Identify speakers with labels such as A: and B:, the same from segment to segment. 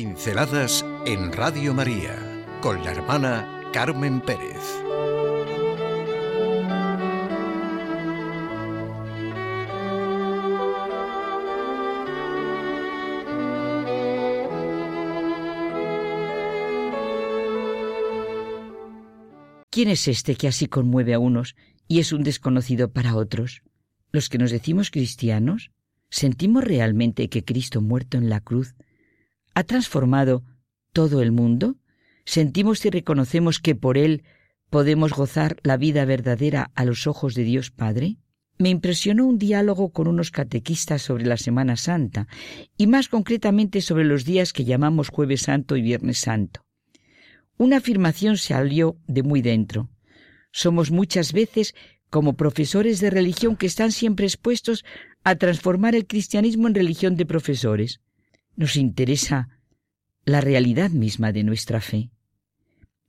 A: Pinceladas en Radio María con la hermana Carmen Pérez.
B: ¿Quién es este que así conmueve a unos y es un desconocido para otros? Los que nos decimos cristianos, ¿sentimos realmente que Cristo muerto en la cruz ha transformado todo el mundo? ¿Sentimos y reconocemos que por Él podemos gozar la vida verdadera a los ojos de Dios Padre? Me impresionó un diálogo con unos catequistas sobre la Semana Santa, y más concretamente sobre los días que llamamos Jueves Santo y Viernes Santo. Una afirmación salió de muy dentro. Somos muchas veces como profesores de religión que están siempre expuestos a transformar el cristianismo en religión de profesores. Nos interesa la realidad misma de nuestra fe.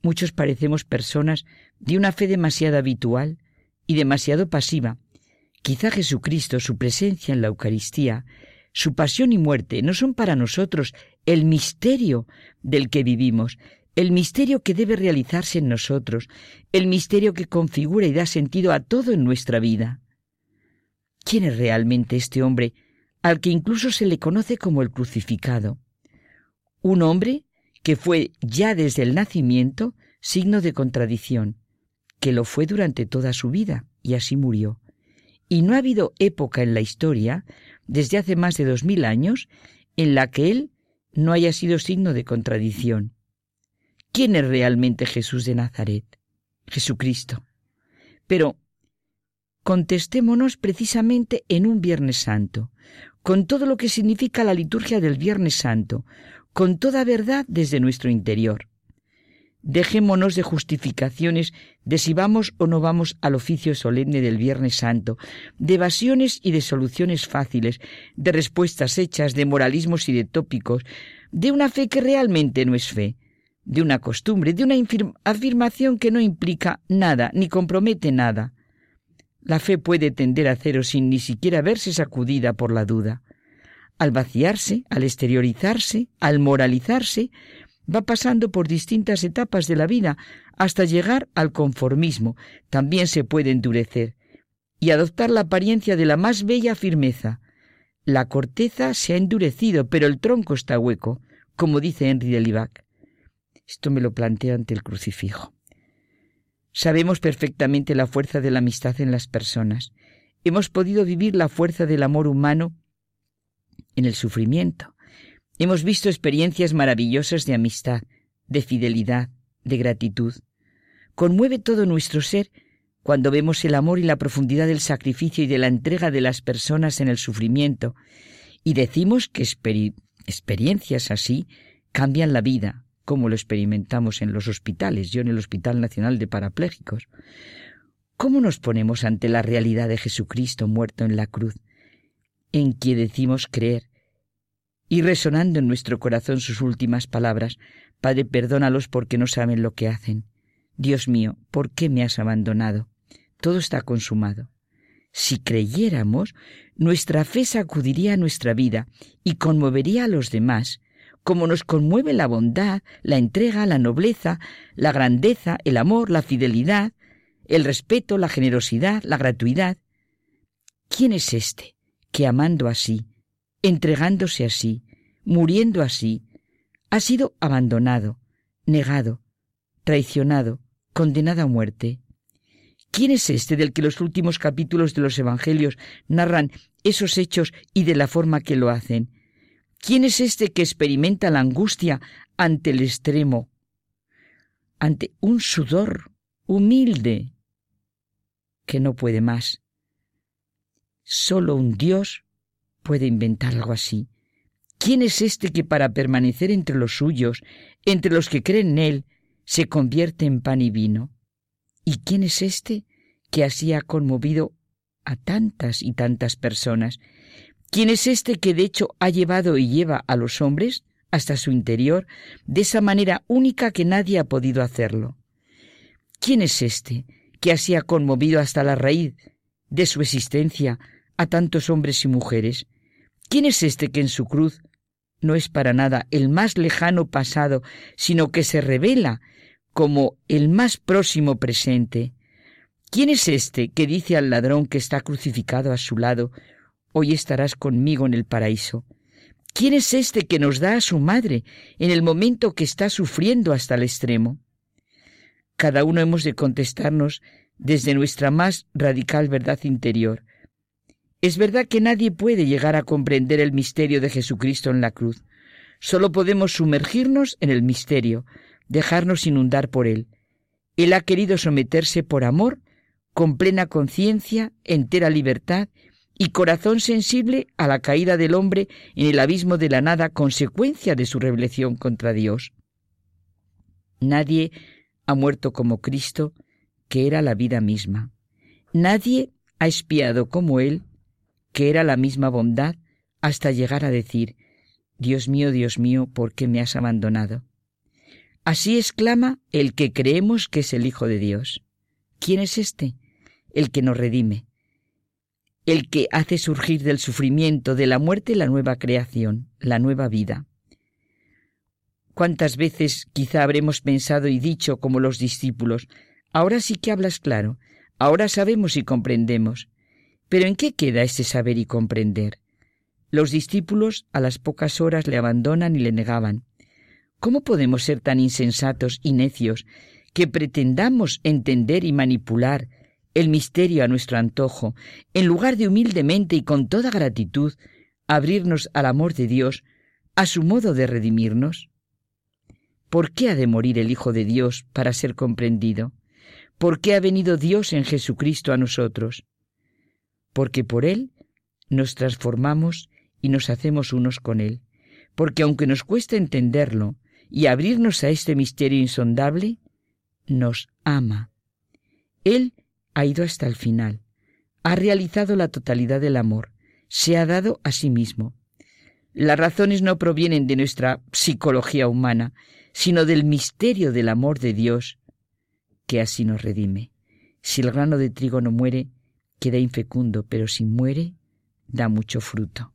B: Muchos parecemos personas de una fe demasiado habitual y demasiado pasiva. Quizá Jesucristo, su presencia en la Eucaristía, su pasión y muerte no son para nosotros el misterio del que vivimos, el misterio que debe realizarse en nosotros, el misterio que configura y da sentido a todo en nuestra vida. ¿Quién es realmente este hombre al que incluso se le conoce como el crucificado? Un hombre que fue ya desde el nacimiento signo de contradicción, que lo fue durante toda su vida y así murió. Y no ha habido época en la historia, desde hace más de dos mil años, en la que él no haya sido signo de contradicción. ¿Quién es realmente Jesús de Nazaret? Jesucristo. Pero contestémonos precisamente en un Viernes Santo, con todo lo que significa la liturgia del Viernes Santo, con toda verdad desde nuestro interior. Dejémonos de justificaciones de si vamos o no vamos al oficio solemne del Viernes Santo, de evasiones y de soluciones fáciles, de respuestas hechas, de moralismos y de tópicos, de una fe que realmente no es fe, de una costumbre, de una afirmación que no implica nada ni compromete nada. La fe puede tender a cero sin ni siquiera verse sacudida por la duda. Al vaciarse, al exteriorizarse, al moralizarse, va pasando por distintas etapas de la vida hasta llegar al conformismo. También se puede endurecer y adoptar la apariencia de la más bella firmeza. La corteza se ha endurecido, pero el tronco está hueco, como dice Henry de Libac. Esto me lo planteo ante el crucifijo. Sabemos perfectamente la fuerza de la amistad en las personas. Hemos podido vivir la fuerza del amor humano en el sufrimiento. Hemos visto experiencias maravillosas de amistad, de fidelidad, de gratitud. Conmueve todo nuestro ser cuando vemos el amor y la profundidad del sacrificio y de la entrega de las personas en el sufrimiento, y decimos que experiencias así cambian la vida, como lo experimentamos en los hospitales, yo en el Hospital Nacional de Parapléjicos. ¿Cómo nos ponemos ante la realidad de Jesucristo muerto en la cruz, en quien decimos creer, y resonando en nuestro corazón sus últimas palabras, Padre, perdónalos porque no saben lo que hacen. Dios mío, ¿por qué me has abandonado? Todo está consumado. Si creyéramos, nuestra fe sacudiría nuestra vida y conmovería a los demás, como nos conmueve la bondad, la entrega, la nobleza, la grandeza, el amor, la fidelidad, el respeto, la generosidad, la gratuidad. ¿Quién es este que amando así, entregándose así, muriendo así, ha sido abandonado, negado, traicionado, condenado a muerte? ¿Quién es este del que los últimos capítulos de los Evangelios narran esos hechos y de la forma que lo hacen? ¿Quién es este que experimenta la angustia ante el extremo, ante un sudor humilde que no puede más? Solo un Dios puede inventar algo así. ¿Quién es este que para permanecer entre los suyos, entre los que creen en Él, se convierte en pan y vino? ¿Y quién es este que así ha conmovido a tantas y tantas personas ¿Quién es este que de hecho ha llevado y lleva a los hombres hasta su interior de esa manera única que nadie ha podido hacerlo? ¿Quién es este que así ha conmovido hasta la raíz de su existencia a tantos hombres y mujeres? ¿Quién es este que en su cruz no es para nada el más lejano pasado, sino que se revela como el más próximo presente. ¿Quién es este que dice al ladrón que está crucificado a su lado, hoy estarás conmigo en el paraíso? ¿Quién es este que nos da a su madre en el momento que está sufriendo hasta el extremo? Cada uno hemos de contestarnos desde nuestra más radical verdad interior. Es verdad que nadie puede llegar a comprender el misterio de Jesucristo en la cruz. Solo podemos sumergirnos en el misterio, dejarnos inundar por él. Él ha querido someterse por amor, con plena conciencia, entera libertad y corazón sensible a la caída del hombre en el abismo de la nada, consecuencia de su rebelión contra Dios. Nadie ha muerto como Cristo, que era la vida misma. Nadie ha espiado como Él, que era la misma bondad, hasta llegar a decir, Dios mío, Dios mío, ¿por qué me has abandonado? Así exclama el que creemos que es el Hijo de Dios. ¿Quién es este? El que nos redime, el que hace surgir del sufrimiento, de la muerte, la nueva creación, la nueva vida. ¿Cuántas veces quizá habremos pensado y dicho como los discípulos, ahora sí que hablas claro, ahora sabemos y comprendemos? Pero ¿en qué queda ese saber y comprender? Los discípulos a las pocas horas le abandonan y le negaban. ¿Cómo podemos ser tan insensatos y necios que pretendamos entender y manipular el misterio a nuestro antojo, en lugar de humildemente y con toda gratitud abrirnos al amor de Dios, a su modo de redimirnos? ¿Por qué ha de morir el Hijo de Dios para ser comprendido? ¿Por qué ha venido Dios en Jesucristo a nosotros? Porque por Él nos transformamos y nos hacemos unos con Él. Porque aunque nos cuesta entenderlo y abrirnos a este misterio insondable, nos ama. Él ha ido hasta el final, ha realizado la totalidad del amor, se ha dado a sí mismo. Las razones no provienen de nuestra psicología humana, sino del misterio del amor de Dios, que así nos redime. Si el grano de trigo no muere, queda infecundo, pero si muere, da mucho fruto.